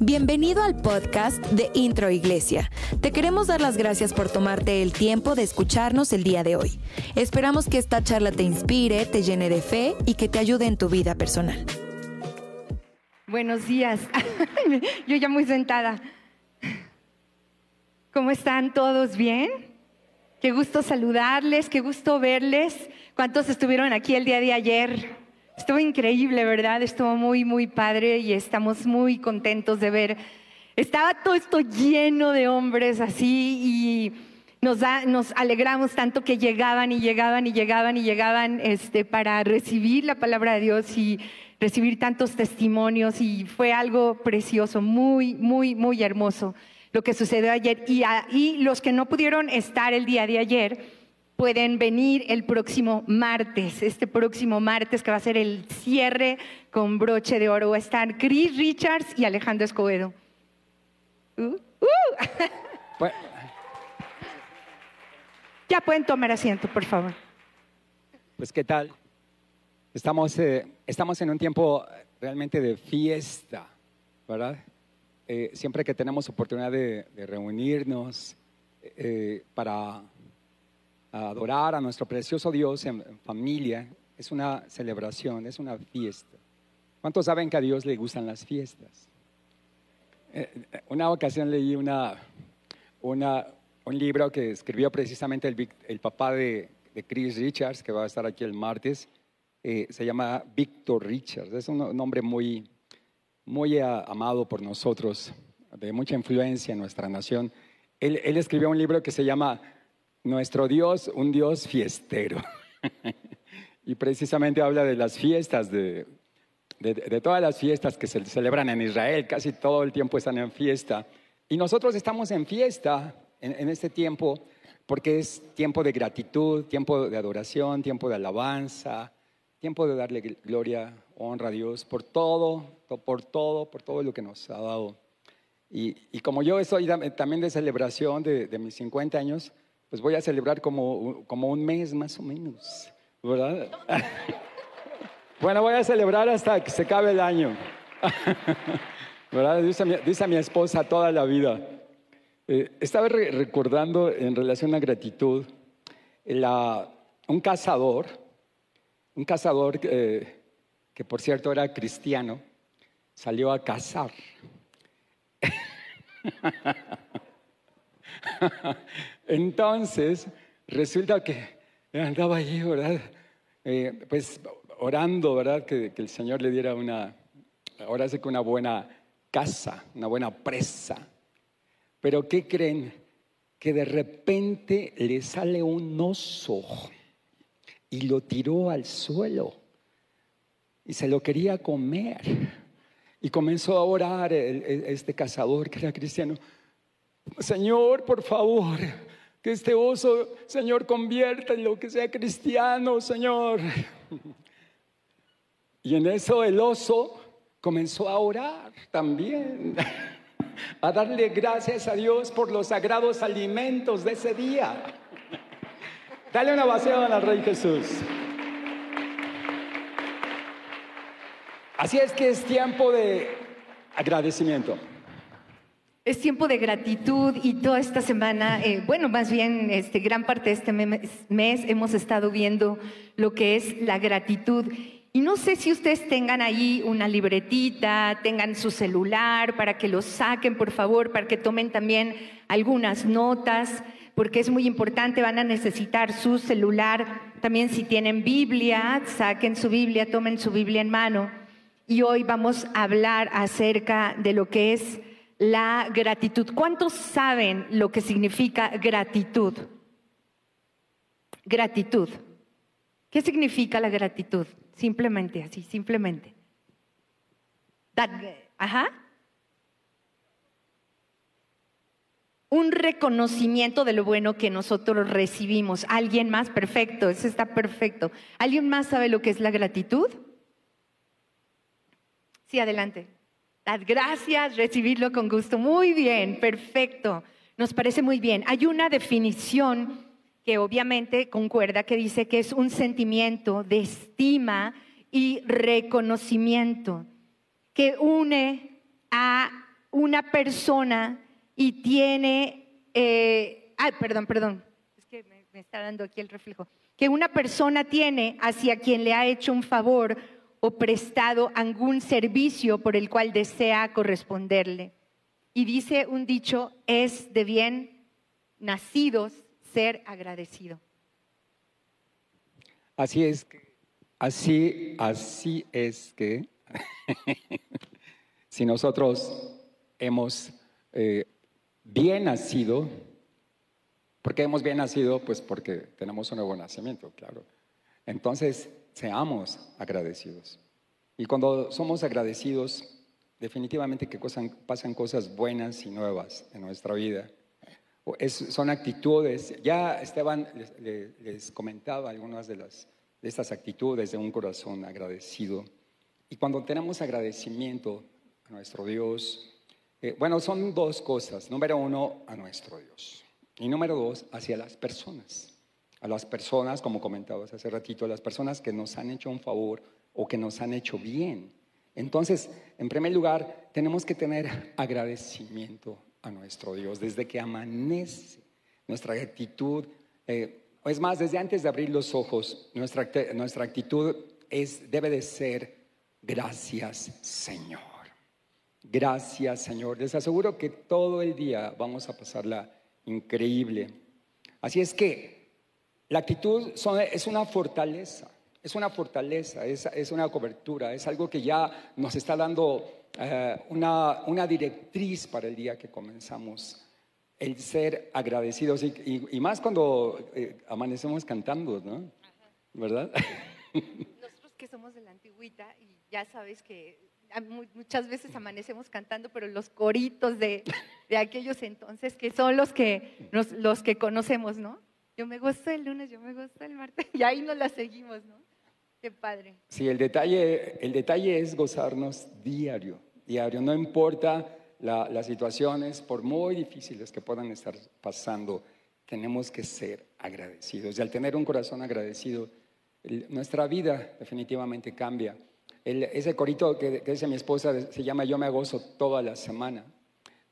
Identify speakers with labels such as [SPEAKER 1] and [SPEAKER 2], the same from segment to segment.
[SPEAKER 1] Bienvenido al podcast de Intro Iglesia. Te queremos dar las gracias por tomarte el tiempo de escucharnos el día de hoy. Esperamos que esta charla te inspire, te llene de fe y que te ayude en tu vida personal.
[SPEAKER 2] Buenos días. Yo ya muy sentada. ¿Cómo están todos? ¿Bien? Qué gusto saludarles, qué gusto verles. ¿Cuántos estuvieron aquí el día de ayer? Estuvo increíble, ¿verdad? Estuvo muy, muy padre y estamos muy contentos de ver. Estaba todo esto lleno de hombres así y nos, nos alegramos tanto que llegaban y llegaban y llegaban y llegaban este, para recibir la palabra de Dios y recibir tantos testimonios y fue algo precioso, muy, muy, muy hermoso lo que sucedió ayer. Y, y los que no pudieron estar el día de ayer, pueden venir el próximo martes, este próximo martes que va a ser el cierre con broche de oro. Va a estar Chris Richards y Alejandro Escobedo. Uh, uh. Pues, ya pueden tomar asiento, por favor.
[SPEAKER 3] Pues qué tal. Estamos, eh, estamos en un tiempo realmente de fiesta, ¿verdad? Eh, siempre que tenemos oportunidad de, reunirnos eh, para adorar a nuestro precioso Dios en, familia es una celebración, es una fiesta. ¿Cuántos saben que a Dios le gustan las fiestas? Eh, una ocasión leí una, un libro que escribió precisamente el, papá de, de, Chris Richards, que va a estar aquí el martes. Eh, se llama Victor Richards. Es un nombre muy, muy amado por nosotros, de mucha influencia en nuestra nación. Él, escribió un libro que se llama nuestro Dios, un Dios fiestero. y precisamente habla de las fiestas, de, todas las fiestas que se celebran en Israel, casi todo el tiempo están en fiesta. Y nosotros estamos en fiesta en este tiempo porque es tiempo de gratitud, tiempo de adoración, tiempo de alabanza, tiempo de darle gloria, honra a Dios por todo, por todo, por todo lo que nos ha dado. Y, y como yo estoy también de celebración de, de mis 50 años, pues voy a celebrar como, como un mes más o menos, ¿verdad? bueno, voy a celebrar hasta que se acabe el año, ¿verdad? Dice mi, dice mi esposa toda la vida. Eh, estaba recordando en relación a gratitud, la, un cazador, un cazador que por cierto era cristiano, salió a cazar. Entonces, resulta que andaba allí, ¿verdad? Eh, pues orando, ¿verdad? Que, el Señor le diera una, ahora sí que una buena casa, una buena presa. Pero ¿qué creen? Que de repente le sale un oso y lo tiró al suelo y se lo quería comer. Y comenzó a orar este cazador que era cristiano. Señor, por favor, que este oso, Señor, convierta en lo que sea cristiano, Señor. Y en eso el oso comenzó a orar también, a darle gracias a Dios por los sagrados alimentos de ese día. Dale una ovación al Rey Jesús. Así es que es tiempo de agradecimiento.
[SPEAKER 2] Es tiempo de gratitud y toda esta semana, eh, bueno, más bien este, gran parte de este mes, hemos estado viendo lo que es la gratitud. Y no sé si ustedes tengan ahí una libretita, tengan su celular para que lo saquen, por favor, para que tomen también algunas notas, porque es muy importante, van a necesitar su celular. También si tienen Biblia, saquen su Biblia, tomen su Biblia en mano. Y hoy vamos a hablar acerca de lo que es la gratitud. ¿Cuántos saben lo que significa gratitud? Gratitud. ¿Qué significa la gratitud? Simplemente así, simplemente. ajá. Un reconocimiento de lo bueno que nosotros recibimos. ¿Alguien más? Perfecto, eso está perfecto. ¿Alguien más sabe lo que es la gratitud? Sí, adelante. Dad gracias, recibirlo con gusto. Muy bien, perfecto. Nos parece muy bien. Hay una definición que obviamente concuerda que dice que es un sentimiento de estima y reconocimiento que une a una persona y tiene, eh, ay, perdón, perdón, es que me, está dando aquí el reflejo, que una persona tiene hacia quien le ha hecho un favor o prestado algún servicio por el cual desea corresponderle. Y dice un dicho, es de bien nacidos ser agradecido.
[SPEAKER 3] Así es que, así, así es que, si nosotros hemos eh, bien nacido, ¿por qué hemos bien nacido? Pues porque tenemos un nuevo nacimiento, claro. Entonces, seamos agradecidos. Y cuando somos agradecidos, definitivamente que pasan cosas buenas y nuevas en nuestra vida son actitudes, ya Esteban les, comentaba algunas de, las, de estas actitudes de un corazón agradecido. Y cuando tenemos agradecimiento a nuestro Dios, eh, bueno, son dos cosas. Número uno, a nuestro Dios. Y número dos, hacia las personas. A las personas, como comentabas hace ratito, a las personas que nos han hecho un favor o que nos han hecho bien. Entonces, en primer lugar, tenemos que tener agradecimiento a nuestro Dios, desde que amanece nuestra actitud. Eh, es más, desde antes de abrir los ojos, nuestra, nuestra actitud es, debe de ser gracias Señor. Gracias Señor. Les aseguro que todo el día vamos a pasarla increíble. Así es que la actitud es una fortaleza, es una fortaleza, es, es una cobertura, es algo que ya nos está dando eh, una, una, directriz para el día que comenzamos, el ser agradecidos y, más cuando eh, amanecemos cantando, ¿no? ¿Verdad?
[SPEAKER 2] Nosotros que somos de la antigüita y ya sabes que muchas veces amanecemos cantando, pero los coritos de, de aquellos entonces que son los que, los que conocemos, ¿no? Yo me gusto el lunes, yo me gusto el martes, y ahí nos la seguimos, ¿no? Qué padre.
[SPEAKER 3] Sí, el detalle, el detalle es gozarnos diario diario, no importa las situaciones, por muy difíciles que puedan estar pasando, tenemos que ser agradecidos. Y al tener un corazón agradecido, nuestra vida definitivamente cambia. Ese corito que, dice mi esposa se llama Yo me gozo toda la semana.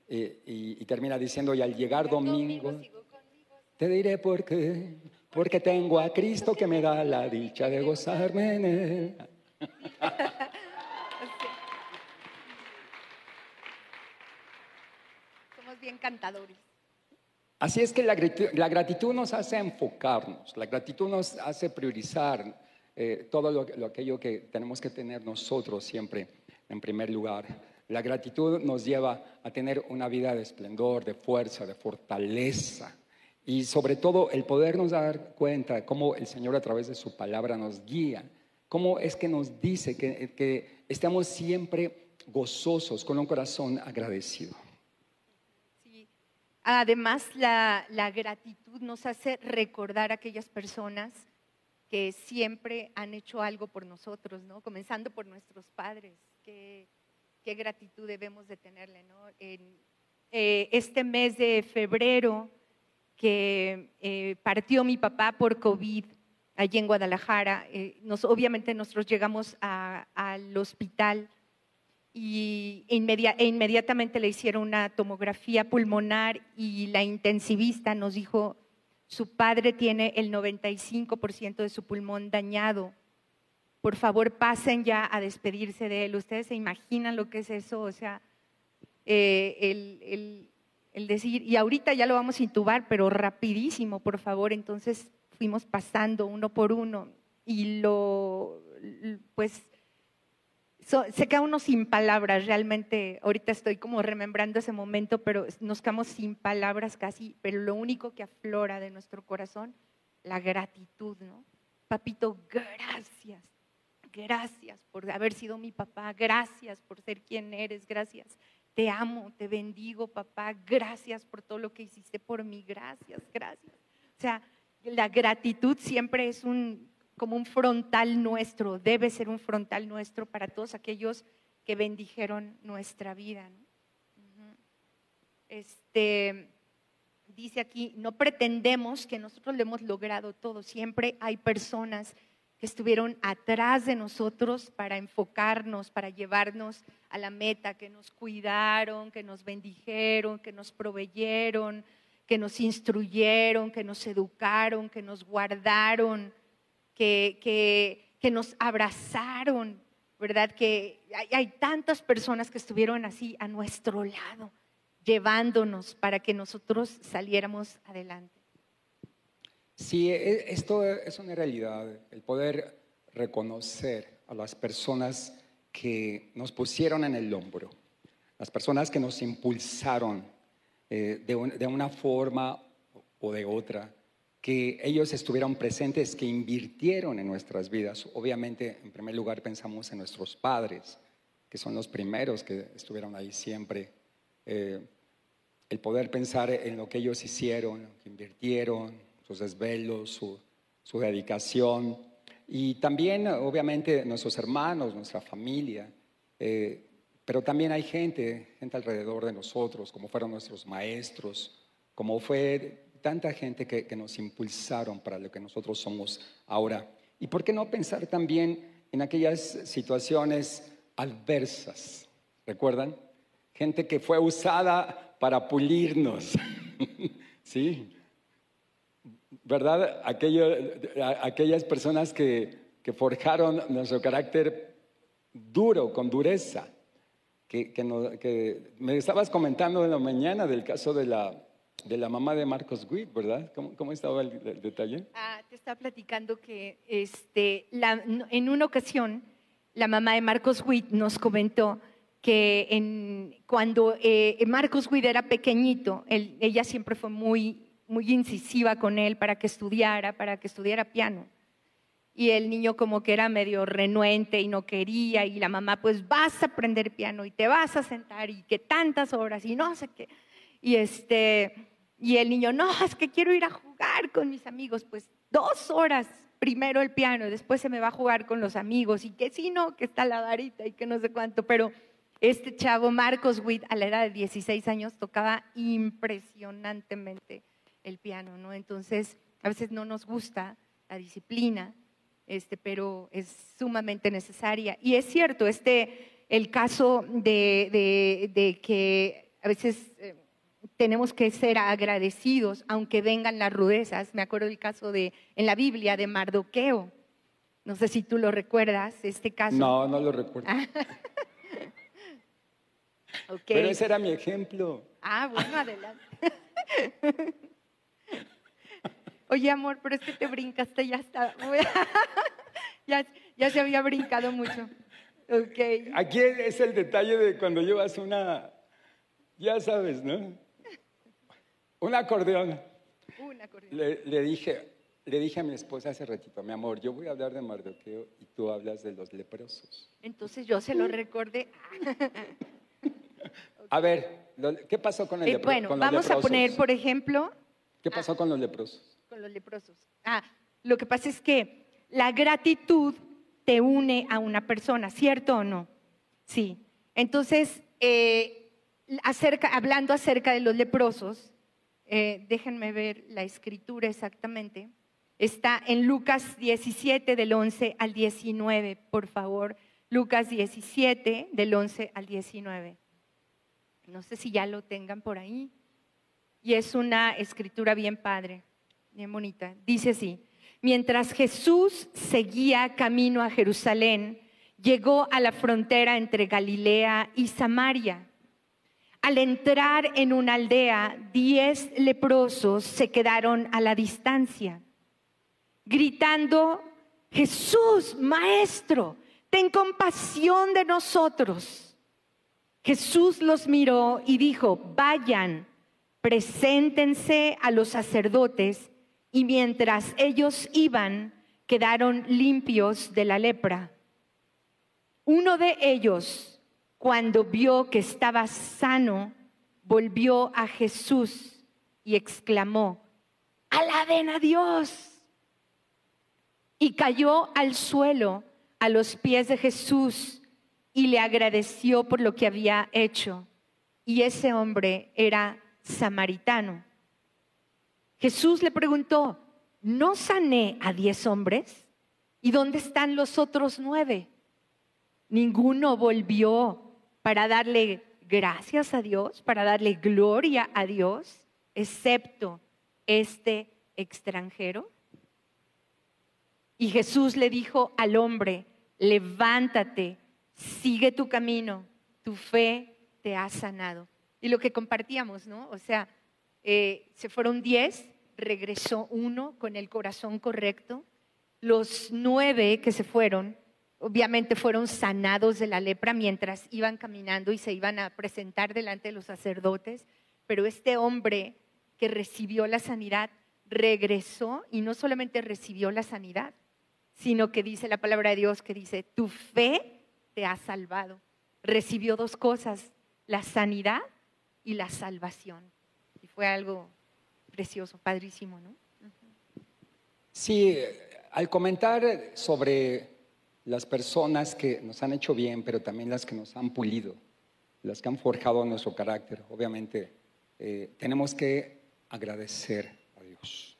[SPEAKER 3] Eh, y, termina diciendo, y al llegar domingo, te diré por qué, porque tengo a Cristo que me da la dicha de gozarme en él.
[SPEAKER 2] encantadores.
[SPEAKER 3] Así es que la gratitud, nos hace enfocarnos, la gratitud nos hace priorizar eh, todo lo, aquello que tenemos que tener nosotros siempre en primer lugar. La gratitud nos lleva a tener una vida de esplendor, de fuerza, de fortaleza y sobre todo el podernos dar cuenta de cómo el Señor a través de su palabra nos guía, cómo es que nos dice que, que estamos siempre gozosos con un corazón agradecido.
[SPEAKER 2] Además, la, gratitud nos hace recordar a aquellas personas que siempre han hecho algo por nosotros, ¿no? Comenzando por nuestros padres. Qué, gratitud debemos de tenerle, ¿no? En, eh, este mes de febrero que eh, partió mi papá por COVID allí en Guadalajara, eh, nos, obviamente nosotros llegamos al hospital y e inmediatamente le hicieron una tomografía pulmonar y la intensivista nos dijo, su padre tiene el 95% de su pulmón dañado. Por favor, pasen ya a despedirse de él. Ustedes se imaginan lo que es eso, o sea, eh, el, el decir, y ahorita ya lo vamos a intubar, pero rapidísimo, por favor. Entonces fuimos pasando uno por uno y lo, pues se queda uno sin palabras, realmente ahorita estoy como remembrando ese momento, pero nos quedamos sin palabras casi, pero lo único que aflora de nuestro corazón, la gratitud, ¿no? Papito, gracias, gracias por haber sido mi papá, gracias por ser quien eres, gracias. Te amo, te bendigo, papá, gracias por todo lo que hiciste por mí, gracias, gracias. O sea, la gratitud siempre es un, como un frontal nuestro, debe ser un frontal nuestro para todos aquellos que bendijeron nuestra vida. Este, dice aquí, no pretendemos que nosotros lo hemos logrado todo, siempre hay personas que estuvieron atrás de nosotros para enfocarnos, para llevarnos a la meta, que nos cuidaron, que nos bendijeron, que nos proveyeron, que nos instruyeron, que nos educaron, que nos guardaron, que, que, nos abrazaron, ¿verdad? Que hay, hay tantas personas que estuvieron así a nuestro lado, llevándonos para que nosotros saliéramos adelante.
[SPEAKER 3] Sí, e, esto es una realidad, el poder reconocer a las personas que nos pusieron en el hombro, las personas que nos impulsaron eh, de, una forma o de otra, que ellos estuvieron presentes, que invirtieron en nuestras vidas. Obviamente, en primer lugar, pensamos en nuestros padres, que son los primeros que estuvieron ahí siempre. Eh, el poder pensar en lo que ellos hicieron, que invirtieron, sus desvelos, su, dedicación. Y también, obviamente, nuestros hermanos, nuestra familia. Eh, pero también hay gente, gente alrededor de nosotros, como fueron nuestros maestros, como fue tanta gente que, que nos impulsaron para lo que nosotros somos ahora. ¿Y por qué no pensar también en aquellas situaciones adversas? ¿Recuerdan? Gente que fue usada para pulirnos. ¿Sí? ¿verdad? aquellas personas que, forjaron nuestro carácter duro, con dureza. Que, me estabas comentando en la mañana del caso de la, de la mamá de Marcos Witt, ¿verdad? ¿Cómo, estaba el, detalle?
[SPEAKER 2] Ah, te estaba platicando que este, en una ocasión la mamá de Marcos Witt nos comentó que cuando eh, Marcos Witt era pequeñito, ella siempre fue muy muy incisiva con él para que estudiara, para que estudiara piano. Y el niño como que era medio renuente y no quería y la mamá pues vas a aprender piano y te vas a sentar y que tantas horas y no sé qué. Y este y el niño, no, es que quiero ir a jugar con mis amigos, pues dos horas primero el piano, después se me va a jugar con los amigos y que si no, que está la varita y que no sé cuánto, pero este chavo Marcos Witt a la edad de 16 años tocaba impresionantemente el piano, ¿no? Entonces, a veces no nos gusta la disciplina, este, pero es sumamente necesaria. Y es cierto, este, el caso de, que a veces eh, tenemos que ser agradecidos, aunque vengan las rudezas. Me acuerdo del caso de, en la Biblia de Mardoqueo. No sé si tú lo recuerdas, este caso.
[SPEAKER 3] No, no lo recuerdo. Pero ese era mi ejemplo.
[SPEAKER 2] Ah, bueno, adelante. Oye, amor, pero es que te brincaste, ya está. ya, ya se había brincado mucho. Okay.
[SPEAKER 3] Aquí es el detalle de cuando llevas una, ya sabes, ¿no? Un acordeón. Un acordeón. Le, dije, le dije a mi esposa hace ratito, mi amor, yo voy a hablar de Mardoqueo y tú hablas de los leprosos.
[SPEAKER 2] Entonces yo se lo recordé.
[SPEAKER 3] A ver, ¿qué pasó con el eh,
[SPEAKER 2] Bueno, vamos a poner, por ejemplo...
[SPEAKER 3] ¿Qué pasó ah. con los leprosos?
[SPEAKER 2] los leprosos. Ah, lo que pasa es que la gratitud te une a una persona, ¿cierto o no? Sí. Entonces, eh, hablando acerca de los leprosos, eh, déjenme ver la escritura exactamente. Está en Lucas 17 del 11 al 19, por favor. Lucas 17 del 11 al 19. No sé si ya lo tengan por ahí. Y es una escritura bien padre bien bonita. Dice así, mientras Jesús seguía camino a Jerusalén, llegó a la frontera entre Galilea y Samaria. Al entrar en una aldea, diez leprosos se quedaron a la distancia, gritando, Jesús, Maestro, ten compasión de nosotros. Jesús los miró y dijo, vayan, preséntense a los sacerdotes y mientras ellos iban, quedaron limpios de la lepra. Uno de ellos, cuando vio que estaba sano, volvió a Jesús y exclamó, alaben a Dios. Y cayó al suelo a los pies de Jesús y le agradeció por lo que había hecho. Y ese hombre era samaritano. Jesús le preguntó, ¿no sané a diez hombres? ¿Y dónde están los otros nueve? Ninguno volvió para darle gracias a Dios, para darle gloria a Dios, excepto este extranjero. Y Jesús le dijo al hombre, levántate, sigue tu camino, tu fe te ha sanado. Y lo que compartíamos, ¿no? O sea, eh, se fueron diez, regresó uno con el corazón correcto. Los nueve que se fueron, obviamente fueron sanados de la lepra mientras iban caminando y se iban a presentar delante de los sacerdotes. Pero este hombre que recibió la sanidad regresó y no solamente recibió la sanidad, sino que dice la palabra de Dios que dice, tu fe te ha salvado. Recibió dos cosas, la sanidad y la salvación. Y fue algo precioso, padrísimo, ¿no?
[SPEAKER 3] Sí, al comentar sobre las personas que nos han hecho bien, pero también las que nos han pulido, las que han forjado nuestro carácter, obviamente eh, tenemos que agradecer a Dios.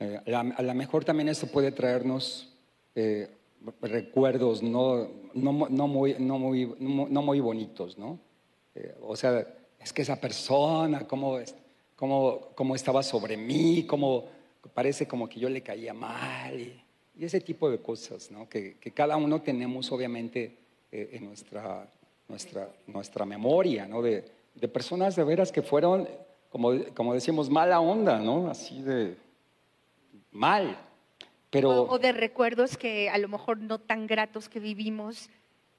[SPEAKER 3] Eh, a lo mejor también esto puede traernos eh, recuerdos no, no, muy, no, muy, no, muy bonitos, ¿no? o sea, es que esa persona, cómo, cómo, cómo estaba sobre mí, cómo parece como que yo le caía mal. Ese tipo de cosas, ¿no? Que, que cada uno tenemos obviamente eh, en nuestra, nuestra, nuestra memoria, ¿no? De, de, personas de veras que fueron, como, como decimos, mala onda, ¿no? Así de mal. Pero...
[SPEAKER 2] O, de recuerdos que a lo mejor no tan gratos que vivimos,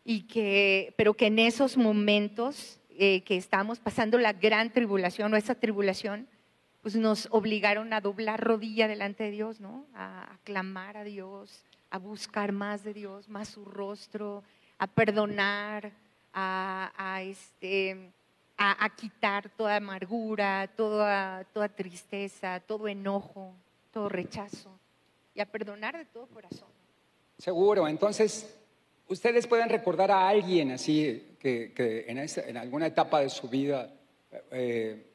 [SPEAKER 2] y que, pero que en esos momentos eh, que estábamos pasando la gran tribulación o esa tribulación, pues nos obligaron a doblar rodilla delante de Dios, ¿no? A, clamar a Dios, a buscar más de Dios, más su rostro, a perdonar, a, este, a, quitar toda amargura, toda, toda tristeza, todo enojo, todo rechazo y a perdonar de todo corazón.
[SPEAKER 3] Seguro, entonces ustedes pueden recordar a alguien así que, en, alguna etapa de su vida eh,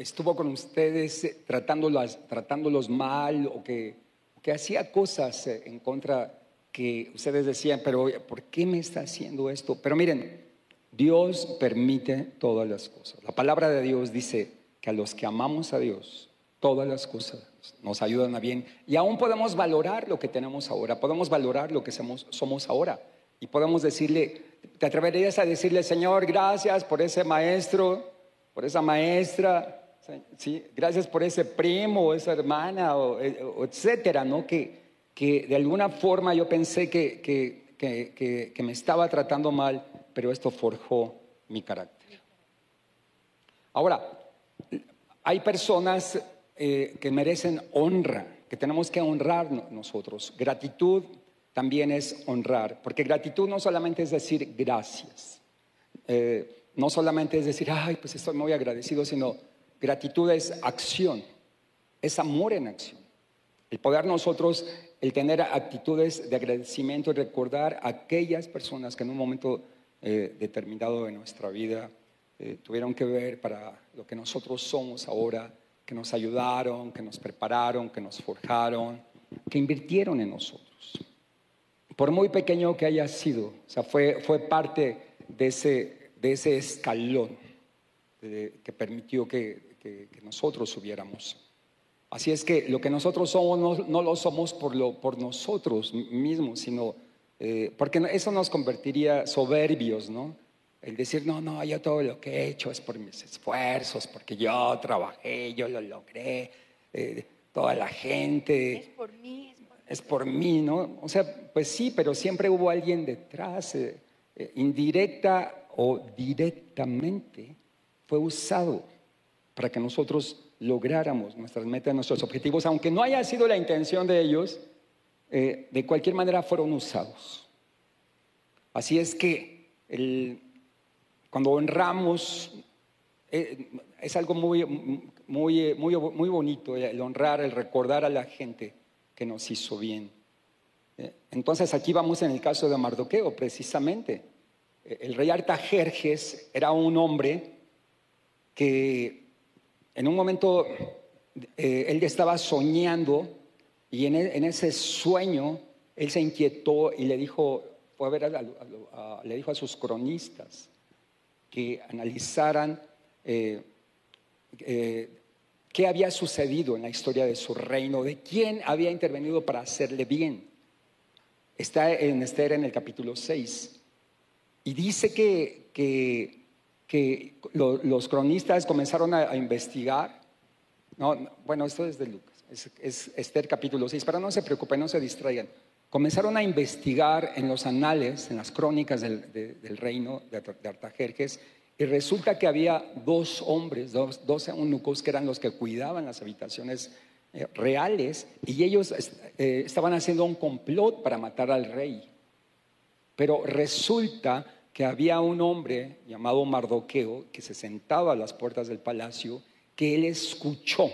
[SPEAKER 3] estuvo con ustedes eh, tratándolos, mal o que, que hacía cosas eh, en contra que ustedes decían, pero ¿por qué me está haciendo esto? Pero miren, Dios permite todas las cosas. La palabra de Dios dice que a los que amamos a Dios, todas las cosas nos ayudan a bien. Y aún podemos valorar lo que tenemos ahora, podemos valorar lo que somos, somos ahora. Y podemos decirle, ¿te atreverías a decirle, Señor, gracias por ese maestro, por esa maestra, ¿sí? gracias por ese primo o esa hermana, o, eh, etcétera, ¿no? Que, que de alguna forma yo pensé que, que, que, me estaba tratando mal, pero esto forjó mi carácter. Ahora, hay personas eh, que merecen honra, que tenemos que honrar nosotros. Gratitud también es honrar, porque gratitud no solamente es decir gracias, eh, no solamente es decir, ay, pues estoy muy agradecido, sino gratitud es acción, es amor en acción. El poder nosotros, el tener actitudes de agradecimiento y recordar a aquellas personas que en un momento eh, determinado de nuestra vida eh, tuvieron que ver para lo que nosotros somos ahora, que nos ayudaron, que nos prepararon, que nos forjaron, que invirtieron en nosotros por muy pequeño que haya sido, o sea, fue, fue parte de ese, de ese escalón que permitió que, que, nosotros subiéramos. Así es que lo que nosotros somos no, lo somos por, lo, por nosotros mismos, sino eh, porque eso nos convertiría soberbios, ¿no? El decir, no, no, yo todo lo que he hecho es por mis esfuerzos, porque yo trabajé, yo lo logré, eh, toda la gente.
[SPEAKER 2] Es por mí,
[SPEAKER 3] es por mí, ¿no? O sea, pues sí, pero siempre hubo alguien detrás, eh, eh, indirecta o directamente, fue usado para que nosotros lográramos nuestras metas, nuestros objetivos, aunque no haya sido la intención de ellos, eh, de cualquier manera fueron usados. Así es que cuando honramos, es algo muy, muy, muy, muy bonito el honrar, el recordar a la gente que nos hizo bien. Eh, entonces aquí vamos en el caso de Mardoqueo, precisamente. Eh, el rey Artajerjes era un hombre que en un momento eh, él estaba soñando y en, e, ese sueño él se inquietó y le dijo, a- le dijo a sus cronistas que analizaran eh, eh, qué había sucedido en la historia de su reino, de quién había intervenido para hacerle bien. Está en Esther en el capítulo 6. Y dice que, que, que lo- los cronistas comenzaron a, a investigar. No, no, bueno, esto es de Lucas, es, es Esther capítulo 6, pero no se preocupen, no se distraigan. Comenzaron a investigar en los anales, en las crónicas del, de- del reino de, de Artajerjes, y resulta que había dos hombres, dos, dos eunucos que eran los que cuidaban las habitaciones eh, reales, y ellos eh, estaban haciendo un complot para matar al rey. Pero resulta que había un hombre llamado Mardoqueo que se sentaba a las puertas del palacio, que él escuchó.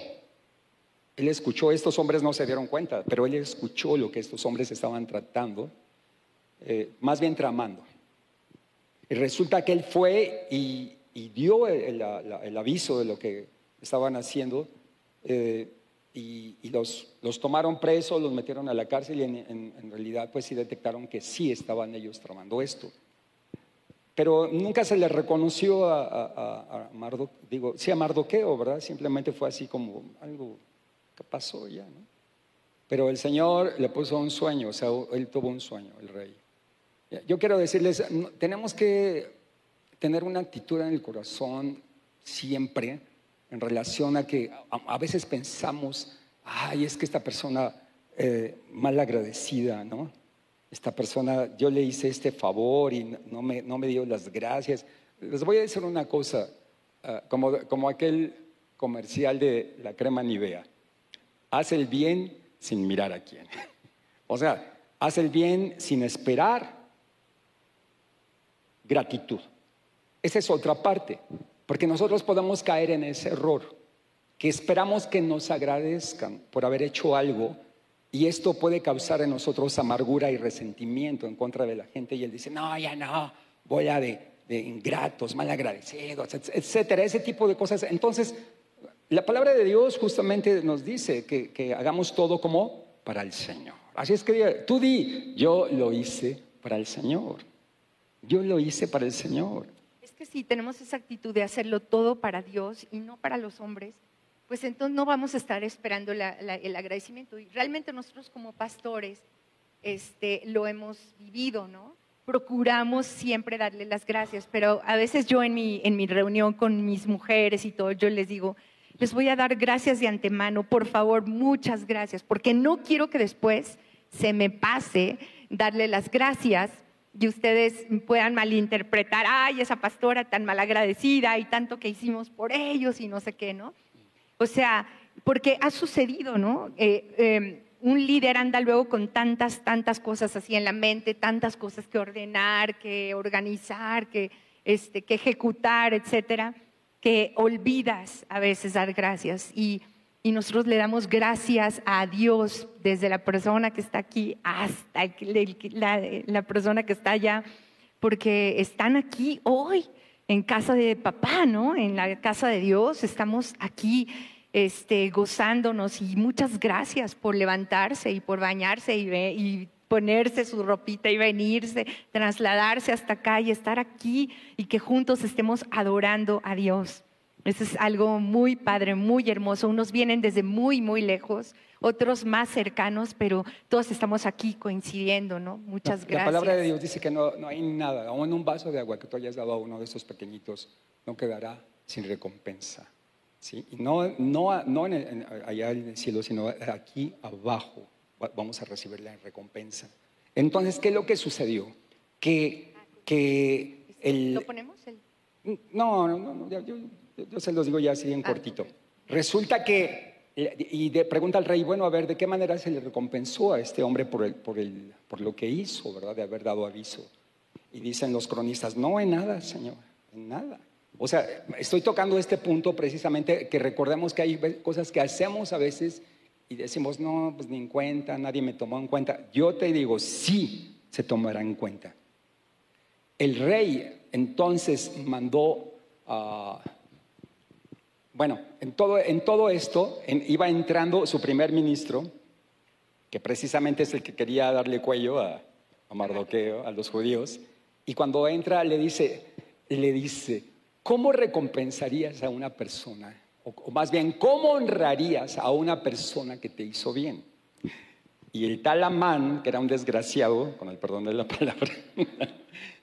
[SPEAKER 3] Él escuchó, estos hombres no se dieron cuenta, pero él escuchó lo que estos hombres estaban tratando, eh, más bien tramando. Y resulta que él fue y, dio el, aviso de lo que estaban haciendo eh, y, los, tomaron presos, los metieron a la cárcel y en- en realidad pues sí detectaron que sí estaban ellos tramando esto. Pero nunca se le reconoció a, a, a- a Mardo- digo, sí a Mardoqueo, ¿verdad? Simplemente fue así como algo que pasó ya, ¿no? Pero el Señor le puso un sueño, o sea, él tuvo un sueño, el rey. Yo quiero decirles, tenemos que tener una actitud en el corazón siempre en relación a que a veces pensamos, ay, es que esta persona eh, mal agradecida, ¿no? Esta persona, yo le hice este favor y no- me, no me dio las gracias. Les voy a decir una cosa, ah, como, como aquel comercial de la crema Nivea. Haz el bien sin mirar a quién. O sea, haz el bien sin esperar gratitud. Esa es otra parte, porque nosotros podemos caer en ese error, que esperamos que nos agradezcan por haber hecho algo y esto puede causar en nosotros amargura y resentimiento en contra de la gente y él dice, no, ya no, voy a de, de ingratos, mal agradecidos, etcétera, ese tipo de cosas. Entonces, la palabra de Dios justamente nos dice que, que hagamos todo como para el Señor. Así es que tú di, yo lo hice para el Señor. Yo lo hice para el Señor.
[SPEAKER 2] Es que si tenemos esa actitud de hacerlo todo para Dios y no para los hombres, pues entonces no vamos a estar esperando el agradecimiento. Y realmente nosotros como pastores este, lo hemos vivido, ¿no? Procuramos siempre darle las gracias, pero a veces yo en mi, en mi reunión con mis mujeres y todo, yo les digo, les voy a dar gracias de antemano, por favor, muchas gracias, porque no quiero que después se me pase darle las gracias y ustedes puedan malinterpretar, ay, esa pastora tan malagradecida y tanto que hicimos por ellos y no sé qué, ¿no? O sea, porque ha sucedido, ¿no? Eh, eh, un líder anda luego con tantas, tantas cosas así en la mente, tantas cosas que ordenar, que organizar, que, este, que ejecutar, etcétera, que olvidas a veces dar gracias. Y, nosotros le damos gracias a Dios desde la persona que está aquí hasta la persona que está allá, porque están aquí hoy en casa de papá, ¿no? En la casa de Dios, estamos aquí este, gozándonos y muchas gracias por levantarse y por bañarse y, y ponerse su ropita y venirse, trasladarse hasta acá y estar aquí y que juntos estemos adorando a Dios. Eso es algo muy padre, muy hermoso. Unos vienen desde muy, muy lejos, otros más cercanos, pero todos estamos aquí coincidiendo, ¿no? Muchas
[SPEAKER 3] La
[SPEAKER 2] gracias.
[SPEAKER 3] palabra de Dios dice que no, no hay nada, aún un vaso de agua que tú hayas dado a uno de estos pequeñitos no quedará sin recompensa. ¿sí? Y no, no, no en el- en- allá en el cielo, sino aquí abajo va- vamos a recibir la recompensa. Entonces, ¿qué es lo que sucedió? Que, que el,
[SPEAKER 2] ¿Lo ponemos? El-
[SPEAKER 3] no, no, no, yo, yo- yo se los digo ya así en
[SPEAKER 2] Ah,
[SPEAKER 3] cortito. Resulta que, y pregunta al rey, bueno, a ver, ¿de qué manera se le recompensó a este hombre por, el, por, el, por lo que hizo, ¿verdad? De haber dado aviso. Y dicen los cronistas, no en nada, Señor, en nada. O sea, estoy tocando este punto precisamente que recordemos que hay cosas que hacemos a veces y decimos, no, pues ni en cuenta, nadie me tomó en cuenta. Yo te digo, sí se tomará en cuenta. El rey entonces mandó a... bueno, en todo, en todo esto iba entrando su primer ministro, que precisamente es el que quería darle cuello a, a Mardoqueo, a los judíos. Y cuando entra le dice, le dice, ¿cómo recompensarías a una persona? O, o más bien, ¿cómo honrarías a una persona que te hizo bien? Y el tal Amán, que era un desgraciado, con el perdón de la palabra,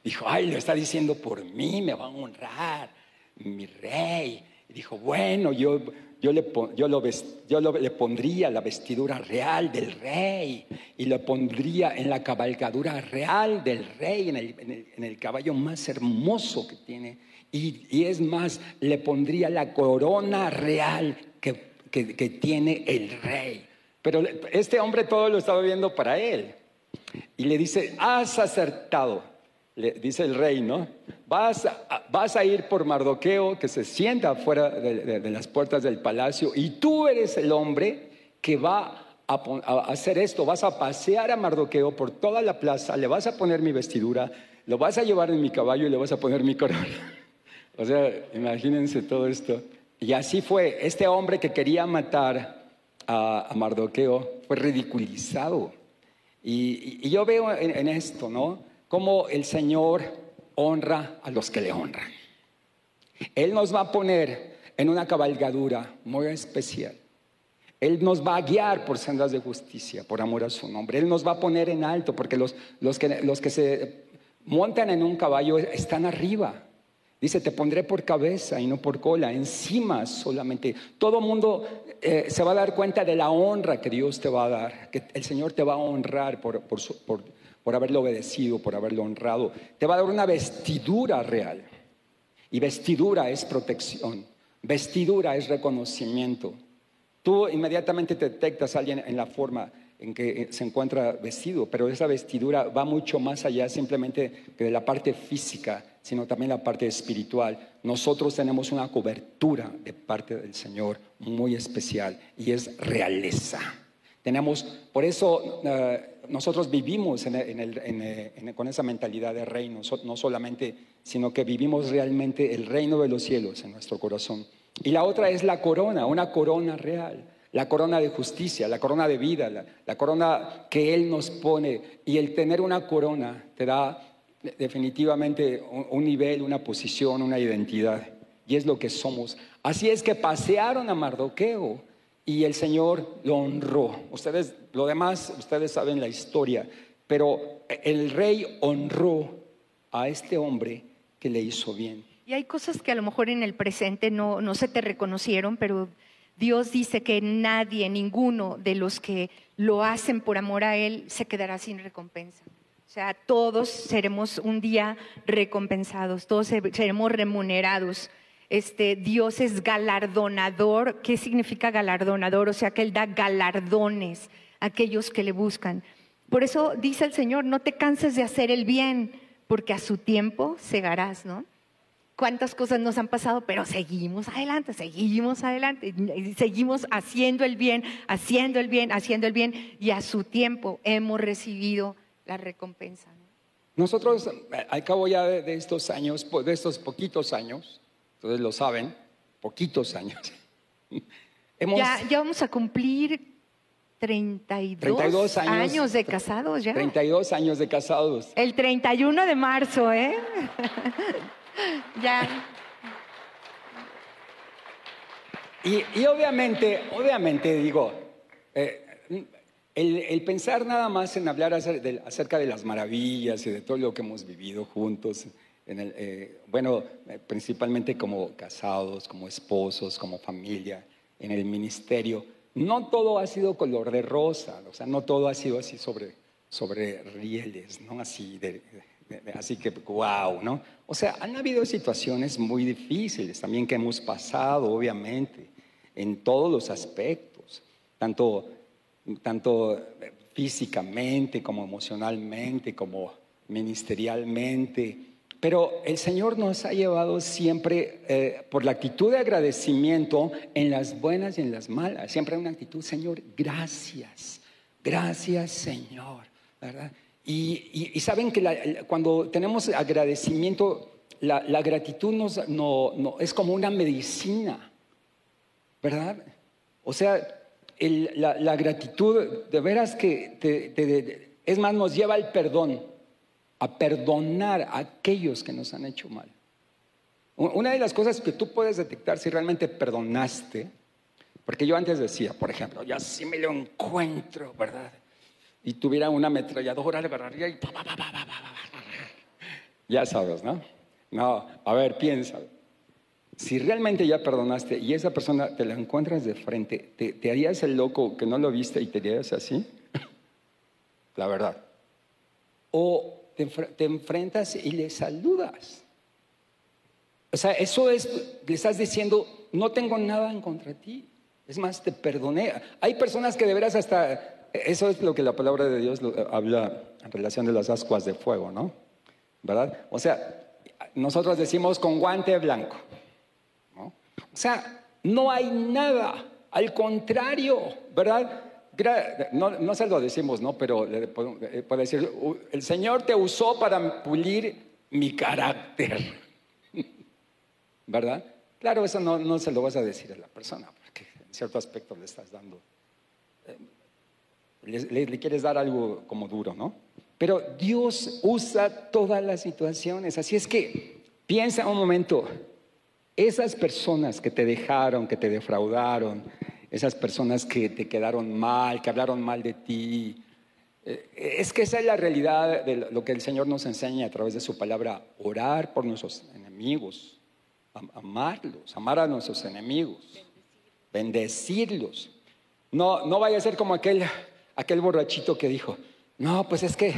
[SPEAKER 3] dijo, ay, lo está diciendo por mí, me va a honrar, mi rey. Dijo, bueno, yo, yo, le, yo, lo yo lo- le pondría la vestidura real del rey y lo pondría en la cabalgadura real del rey, en el, en el- en el caballo más hermoso que tiene. Y, y es más, le pondría la corona real que, que- que tiene el rey. Pero este hombre todo lo estaba viendo para él. Y le dice, has acertado, le dice el rey, ¿no? Vas a, vas a ir por Mardoqueo, que se sienta fuera de, de- las puertas del palacio, y tú eres el hombre que va a, hacer esto, vas a pasear a Mardoqueo por toda la plaza, le vas a poner mi vestidura, lo vas a llevar en mi caballo y le vas a poner mi corona. O sea, imagínense todo esto. Y así fue, este hombre que quería matar a, Mardoqueo fue ridiculizado. Y, yo veo en esto, ¿no? Cómo el Señor honra a los que le honran. Él nos va a poner en una cabalgadura muy especial. Él nos va a guiar por sendas de justicia, por amor a su nombre. Él nos va a poner en alto, porque los, los que, los que se montan en un caballo están arriba. Dice, te pondré por cabeza y no por cola, encima solamente. Todo mundo eh, se va a dar cuenta de la honra que Dios te va a dar, que el Señor te va a honrar por, por, su- por- por haberlo obedecido, por haberlo honrado. Te va a dar una vestidura real. Y vestidura es protección, vestidura es reconocimiento. Tú inmediatamente te detectas a alguien en la forma en que eh, se encuentra vestido, pero esa vestidura va mucho más allá simplemente de la parte física, sino también la parte espiritual. Nosotros tenemos una cobertura de parte del Señor muy especial y es realeza. Tenemos, por eso eh, nosotros vivimos el- con esa mentalidad de reino, no solamente, sino que vivimos realmente el reino de los cielos en nuestro corazón. Y la otra es la corona, una corona real, la corona de justicia, la corona de vida, la, corona que Él nos pone. Y el tener una corona te da de- definitivamente un, un nivel, una posición, una identidad. Y es lo que somos. Así es que pasearon a Mardoqueo y el Señor lo honró. Ustedes, lo demás, ustedes saben la historia, pero el rey honró a este hombre que le hizo bien.
[SPEAKER 2] Y hay cosas que a lo mejor en el presente no, no se te reconocieron, pero Dios dice que nadie, ninguno de los que lo hacen por amor a Él se quedará sin recompensa. O sea, todos seremos un día recompensados, todos se- seremos remunerados. Este, Dios es galardonador. ¿Qué significa galardonador? O sea, que Él da galardones a aquellos que le buscan. Por eso dice el Señor, no te canses de hacer el bien, porque a su tiempo segarás, ¿no? cuántas cosas nos han pasado, pero seguimos adelante, seguimos adelante, seguimos haciendo el bien, haciendo el bien, haciendo el bien, y a su tiempo hemos recibido la recompensa. ¿no?
[SPEAKER 3] Nosotros, eh, al cabo ya de, estos años, de estos poquitos años, ustedes lo saben, poquitos años, hemos
[SPEAKER 2] Ya, ya vamos a cumplir 32,
[SPEAKER 3] 32 años,
[SPEAKER 2] de casados ya.
[SPEAKER 3] 32 años de casados.
[SPEAKER 2] El 31 de marzo, ¿eh? ya.
[SPEAKER 3] Y, y obviamente, obviamente digo, eh, el, el pensar nada más en hablar acerca de las maravillas y de todo lo que hemos vivido juntos, en el, eh, bueno, eh, principalmente como casados, como esposos, como familia, en el ministerio, no todo ha sido color de rosa, o sea, no todo ha sido así sobre, sobre rieles, ¿no? Así de, de- de- así que, wow, ¿no? O sea, han habido situaciones muy difíciles también que hemos pasado, obviamente, en todos los aspectos, tanto, tanto físicamente como emocionalmente, como ministerialmente. Pero el Señor nos ha llevado siempre eh, por la actitud de agradecimiento en las buenas y en las malas. Siempre hay una actitud, Señor, gracias, gracias Señor, ¿verdad? Y, saben que cuando tenemos agradecimiento, la, gratitud nos, no, no- es como una medicina, ¿verdad? O sea, la, gratitud, de veras que te- es más, nos lleva al perdón, a perdonar a aquellos que nos han hecho mal. Una de las cosas que tú puedes detectar si realmente perdonaste, porque yo antes decía, por ejemplo, ya si me lo encuentro, ¿verdad? Y tuviera una ametralladora, le agarraría y... Ya sabes, ¿no? No, a ver, piensa. Si realmente ya perdonaste y esa persona te la encuentras de frente, ¿te, te harías el loco que no lo viste y te harías así? La verdad. O te, enfre- te enfrentas y le saludas. O sea, eso es, le estás diciendo, no tengo nada en contra de ti. Es más, te perdoné. Hay personas que de veras hasta, eso es lo que la palabra de Dios lo- habla en relación de las ascuas de fuego, ¿no? ¿Verdad? O sea, nosotros decimos con guante blanco. ¿no? O sea, no hay nada, al contrario, ¿verdad? No, se lo decimos, ¿no? Pero le puedo eh, decir, "U- el Señor te usó para pulir mi carácter, ¿verdad? Claro, eso no, no se lo vas a decir a la persona, porque en cierto aspecto le estás dando, eh, le- le quieres dar algo como duro, ¿no? Pero Dios usa todas las situaciones, así es que piensa un momento, esas personas que te dejaron, que te defraudaron, esas personas que te quedaron mal, que hablaron mal de ti, eh, es que esa es la realidad de lo que el Señor nos enseña a través de su palabra, orar por nuestros enemigos, am- amarlos, amar a nuestros enemigos, bendecirlos. No, no vaya a ser como aquel, aquel borrachito que dijo, no, pues es que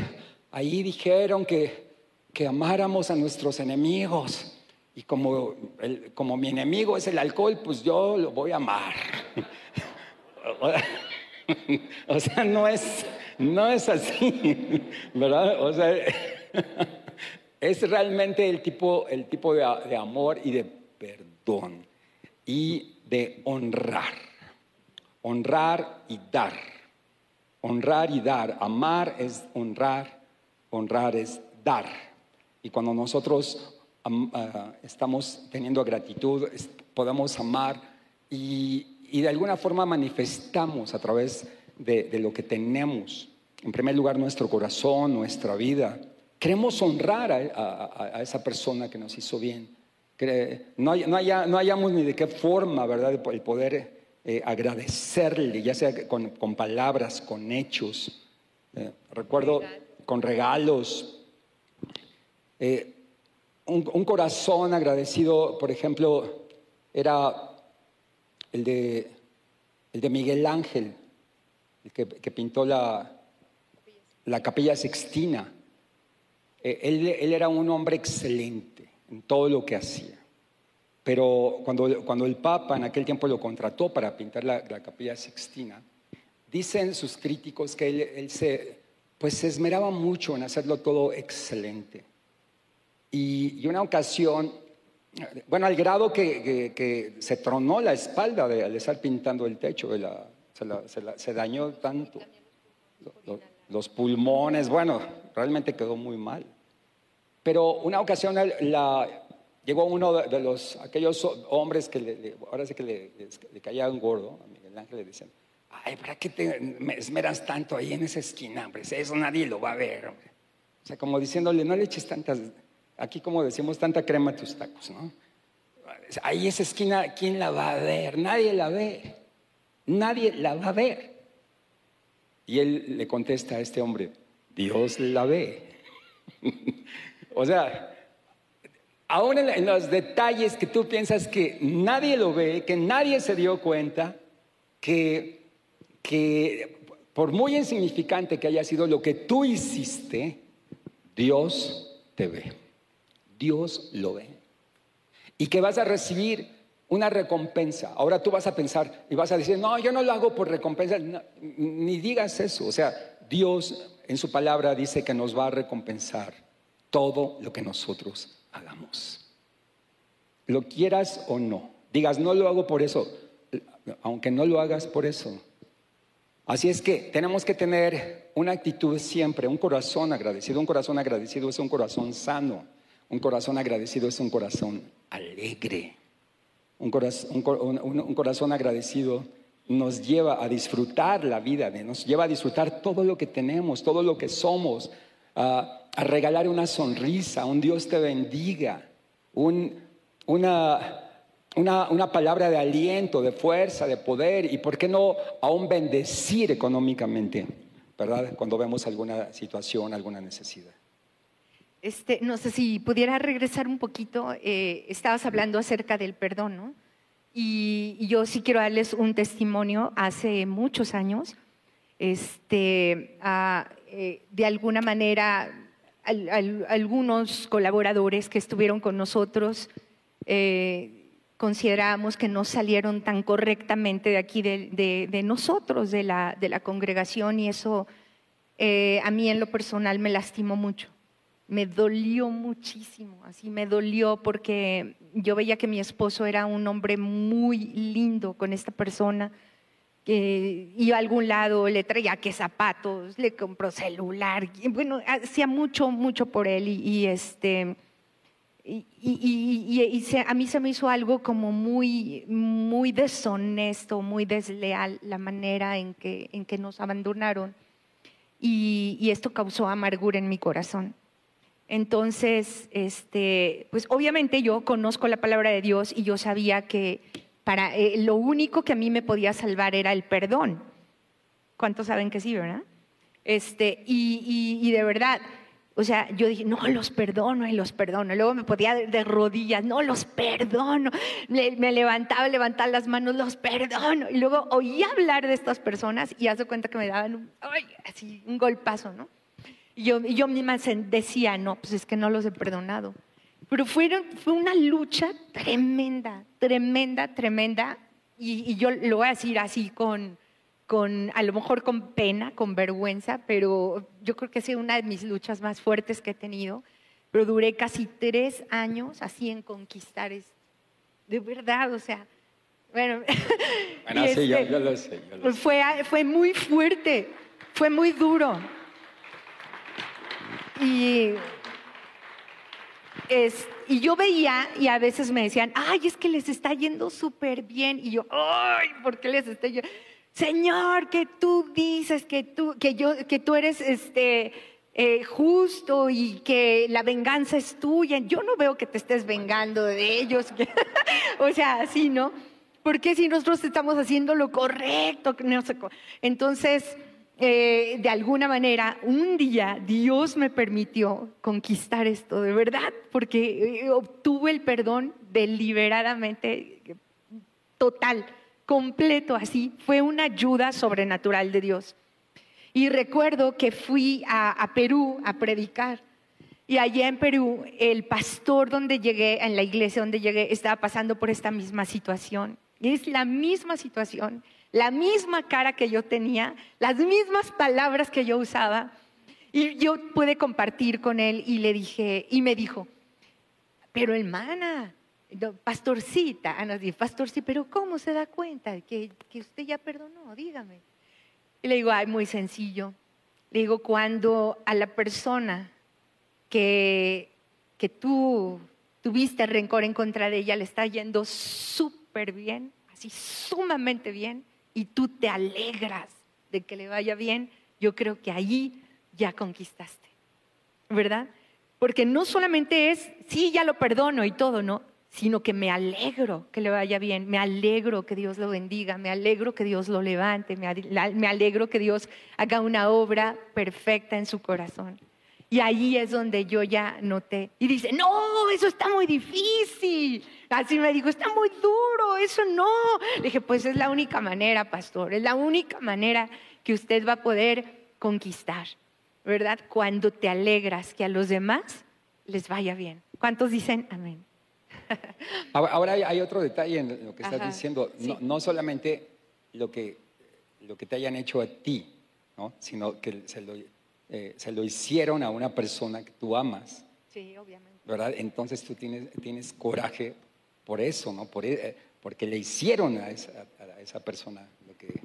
[SPEAKER 3] ahí dijeron que, que amáramos a nuestros enemigos. Y como, el- como mi enemigo es el alcohol, pues yo lo voy a amar. O sea, no es, no es así, ¿verdad? O sea, es realmente el tipo, el tipo de, amor y de perdón y de honrar. Honrar y dar. Honrar y dar. Amar es honrar, honrar es dar. Y cuando nosotros estamos teniendo gratitud, podemos amar y, y de alguna forma manifestamos a través de, de lo que tenemos. En primer lugar, nuestro corazón, nuestra vida. Queremos honrar a, a- esa persona que nos hizo bien. No, hay- no, haya- no hayamos ni de qué forma, ¿verdad?, el poder eh, agradecerle, ya sea con, con palabras, con hechos. Eh, recuerdo con regalos. Eh, un, corazón agradecido, por ejemplo, era el de, el de Miguel Ángel, el que, pintó la, la capilla sextina. Eh, él, él era un hombre excelente en todo lo que hacía. Pero cuando, cuando el Papa en aquel tiempo lo contrató para pintar la, la capilla sixtina, dicen sus críticos que él, él se, pues se esmeraba mucho en hacerlo todo excelente. Y, una ocasión, bueno, al grado que, se tronó la espalda de, al estar pintando el techo, se, dañó tanto. Lo- lo- los pulmones, bueno, realmente quedó muy mal. Pero una ocasión llegó uno de, los, aquellos hombres que le- ahora sí que le, le caía un gordo, a Miguel Ángel le decían, ay, ¿para qué te me esmeras tanto ahí en esa esquina? Hombre? Eso nadie lo va a ver. hombre". O sea, como diciéndole, no le eches tantas, aquí como decimos, tanta crema tus tacos, ¿no? Ahí esa esquina, ¿quién la va a ver? Nadie la ve. Nadie la va a ver. Y él le contesta a este hombre, Dios la ve. o sea, aún en, en los detalles que tú piensas que nadie lo ve, que nadie se dio cuenta, que, que por muy insignificante que haya sido lo que tú hiciste, Dios te ve. Dios lo ve. Y que vas a recibir una recompensa. Ahora tú vas a pensar y vas a decir, no, yo no lo hago por recompensa. Ni digas eso. O sea, Dios en su palabra dice que nos va a recompensar todo lo que nosotros hagamos. Lo quieras o no. Digas, no lo hago por eso. Aunque no lo hagas por eso. Así es que tenemos que tener una actitud siempre, un corazón agradecido. Un corazón agradecido es un corazón sano. Un corazón agradecido es un corazón alegre. Un corazón, agradecido nos lleva a disfrutar la vida, nos lleva a disfrutar todo lo que tenemos, todo lo que somos, a, regalar una sonrisa, un Dios te bendiga, una, una, palabra de aliento, de fuerza, de poder y, ¿por qué no, aún bendecir económicamente, ¿verdad? Cuando vemos alguna situación, alguna necesidad.
[SPEAKER 2] Este, no sé si pudiera regresar un poquito, eh, estabas hablando acerca del perdón, ¿no? Y, yo sí quiero darles un testimonio hace muchos años. Este, eh, de alguna manera, algunos colaboradores que estuvieron con nosotros eh, consideramos que no salieron tan correctamente de aquí, de, nosotros, de la, de la, congregación, y eso eh, a mí en lo personal me lastimó mucho me dolió muchísimo, así me dolió porque yo veía que mi esposo era un hombre muy lindo con esta persona, que iba a algún lado, le traía que zapatos, le compró celular, bueno, hacía mucho, mucho por él y, este... Y, a mí se me hizo algo como muy, muy deshonesto, muy desleal la manera en que, en que nos abandonaron. y esto causó amargura en mi corazón. Entonces, este, pues obviamente yo conozco la palabra de Dios y yo sabía que para eh, lo único que a mí me podía salvar era el perdón. ¿Cuántos saben que sí, verdad? Este, y, de verdad, o sea, yo dije, no, los perdono y los perdono. Luego me podía de, rodillas, no, los perdono. Me, levantaba, levantaba las manos, los perdono. Y luego oía hablar de estas personas y hace cuenta que me daban así, un golpazo, ¿no? Y yo, yo misma decía, no, pues es que no los he perdonado. Pero fue una lucha tremenda, tremenda, tremenda. Y, yo lo voy a decir así con, con, a lo mejor con pena, con vergüenza, pero yo creo que ha sido una de mis luchas más fuertes que he tenido. Pero duré casi tres años así en conquistar esto. De verdad, o sea, bueno.
[SPEAKER 3] bueno sí, yo, este, lo sé.
[SPEAKER 2] Fue, fue muy fuerte, fue muy duro. Y, es, y yo veía y a veces me decían, ay, es que les está yendo súper bien. Y yo, ay, ¿por qué les está yendo? Señor, que tú dices que tú, que yo, que tú eres este, eh, justo y que la venganza es tuya. Yo no veo que te estés vengando de ellos. o sea, así, ¿no? Porque si nosotros estamos haciendo lo correcto, no sé, entonces eh, de alguna manera, un día Dios me permitió conquistar esto, de verdad, porque eh, obtuve el perdón deliberadamente, total, completo, así. Fue una ayuda sobrenatural de Dios. Y recuerdo que fui a, Perú a predicar. Y allá en Perú, el pastor donde llegué, en la iglesia donde llegué, estaba pasando por esta misma situación. Es la misma situación la misma cara que yo tenía, las mismas palabras que yo usaba. Y yo pude compartir con él y le dije, y me dijo, pero hermana, pastorcita, Ana dice, pastorcita, pero ¿cómo se da cuenta que, que usted ya perdonó? Dígame. Y le digo, ay, muy sencillo. Le digo, cuando a la persona que, que tú tuviste rencor en contra de ella le está yendo súper bien, así sumamente bien, y tú te alegras de que le vaya bien, yo creo que ahí ya conquistaste, ¿verdad? Porque no solamente es, sí, ya lo perdono y todo, ¿no? Sino que me alegro que le vaya bien, me alegro que Dios lo bendiga, me alegro que Dios lo levante, me alegro que Dios haga una obra perfecta en su corazón. Y ahí es donde yo ya noté. Y dice, no, eso está muy difícil. Así me dijo, está muy duro, eso no. Le dije, pues es la única manera, pastor, es la única manera que usted va a poder conquistar, ¿verdad? Cuando te alegras que a los demás les vaya bien. ¿Cuántos dicen amén?
[SPEAKER 3] Ahora hay otro detalle en lo que estás diciendo, no, solamente lo que, lo que te hayan hecho a ti, ¿no? sino que se lo, eh, se lo hicieron a una persona que tú amas.
[SPEAKER 2] Sí, obviamente.
[SPEAKER 3] ¿Verdad? Entonces tú tienes, tienes coraje por eso, ¿no? Por, eh, porque le hicieron a esa, a esa persona lo que,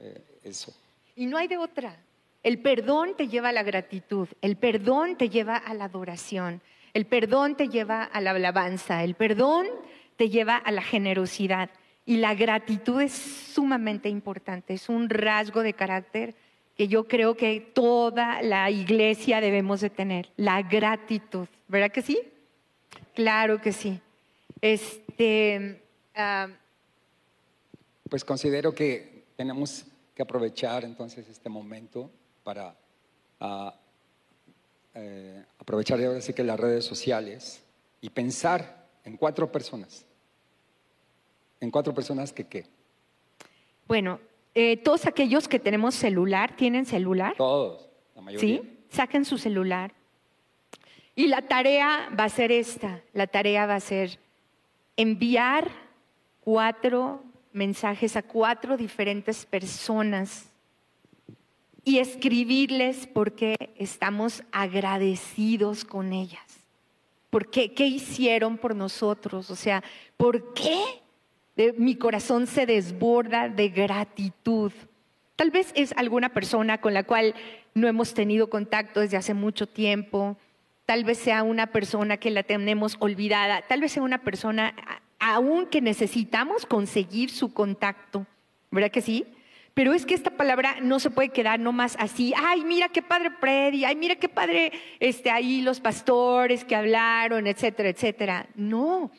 [SPEAKER 3] eh, eso.
[SPEAKER 2] Y no hay de otra. El perdón te lleva a la gratitud, el perdón te lleva a la adoración, el perdón te lleva a la alabanza, el perdón te lleva a la generosidad. Y la gratitud es sumamente importante, es un rasgo de carácter que yo creo que toda la iglesia debemos de tener, la gratitud, ¿verdad que sí? Claro que sí. Este, ah,
[SPEAKER 3] Pues considero que tenemos que aprovechar entonces este momento para ah, eh, aprovechar ahora sí que las redes sociales y pensar en cuatro personas. En cuatro personas que qué.
[SPEAKER 2] bueno, eh, todos aquellos que tenemos celular, ¿tienen celular?
[SPEAKER 3] Todos, la mayoría.
[SPEAKER 2] ¿Sí? Saquen su celular. Y la tarea va a ser esta, la tarea va a ser enviar cuatro mensajes a cuatro diferentes personas y escribirles porque estamos agradecidos con ellas. ¿Por qué? ¿Qué hicieron por nosotros? O sea, ¿por qué de- mi corazón se desborda de gratitud? Tal vez es alguna persona con la cual no hemos tenido contacto desde hace mucho tiempo. Tal vez sea una persona que la tenemos olvidada. Tal vez sea una persona aún que necesitamos conseguir su contacto. ¿Verdad que sí? Pero es que esta palabra no se puede quedar nomás así. Ay, mira qué padre predi, ay, mira qué padre este, ahí los pastores que hablaron, etcétera, etcétera. No,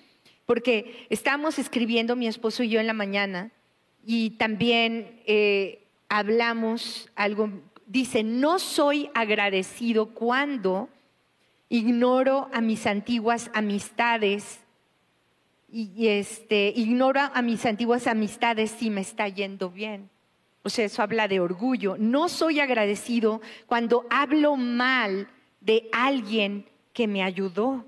[SPEAKER 2] porque estamos escribiendo mi esposo y yo en la mañana y también eh, hablamos algo, dice, no soy agradecido cuando ignoro a mis antiguas amistades y, este, ignoro a mis antiguas amistades si me está yendo bien. O sea, eso habla de orgullo. No soy agradecido cuando hablo mal de alguien que me ayudó.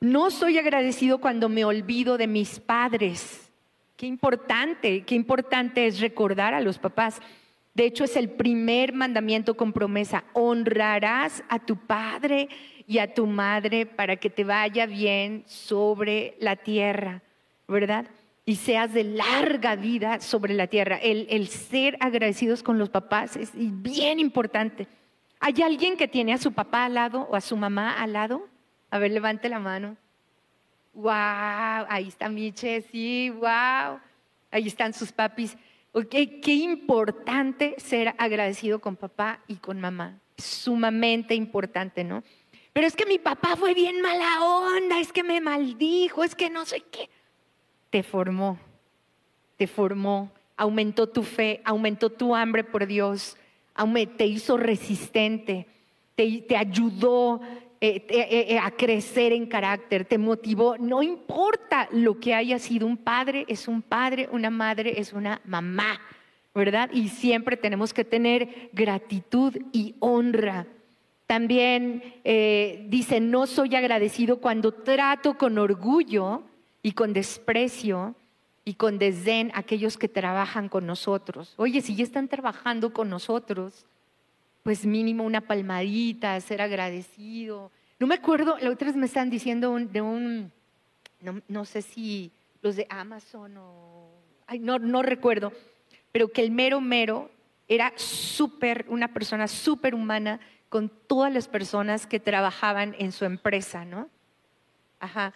[SPEAKER 2] No soy agradecido cuando me olvido de mis padres. Qué importante, qué importante es recordar a los papás. De hecho, es el primer mandamiento con promesa. Honrarás a tu padre y a tu madre para que te vaya bien sobre la tierra, ¿verdad? Y seas de larga vida sobre la tierra. El, el ser agradecidos con los papás es bien importante. ¿Hay alguien que tiene a su papá al lado o a su mamá al lado? A ver, levante la mano. Wow, ahí está Miche, sí, wow. Ahí están sus papis. Okay, qué importante ser agradecido con papá y con mamá. Sumamente importante, ¿no? Pero es que mi papá fue bien mala onda, es que me maldijo, es que no sé qué. Te formó, te formó, aumentó tu fe, aumentó tu hambre por Dios, te hizo resistente, te, te ayudó eh, eh, a crecer en carácter, te motivó. No importa lo que haya sido, un padre es un padre, una madre es una mamá, ¿verdad? Y siempre tenemos que tener gratitud y honra. También eh, dice, no soy agradecido cuando trato con orgullo y con desprecio y con desdén a aquellos que trabajan con nosotros. Oye, si ya están trabajando con nosotros, pues mínimo una palmadita, ser agradecido. No me acuerdo, la otra vez me están diciendo de un, no, no, sé si los de Amazon o, ay, no, no recuerdo, pero que el mero mero era súper, una persona súper humana con todas las personas que trabajaban en su empresa, ¿no? Ajá,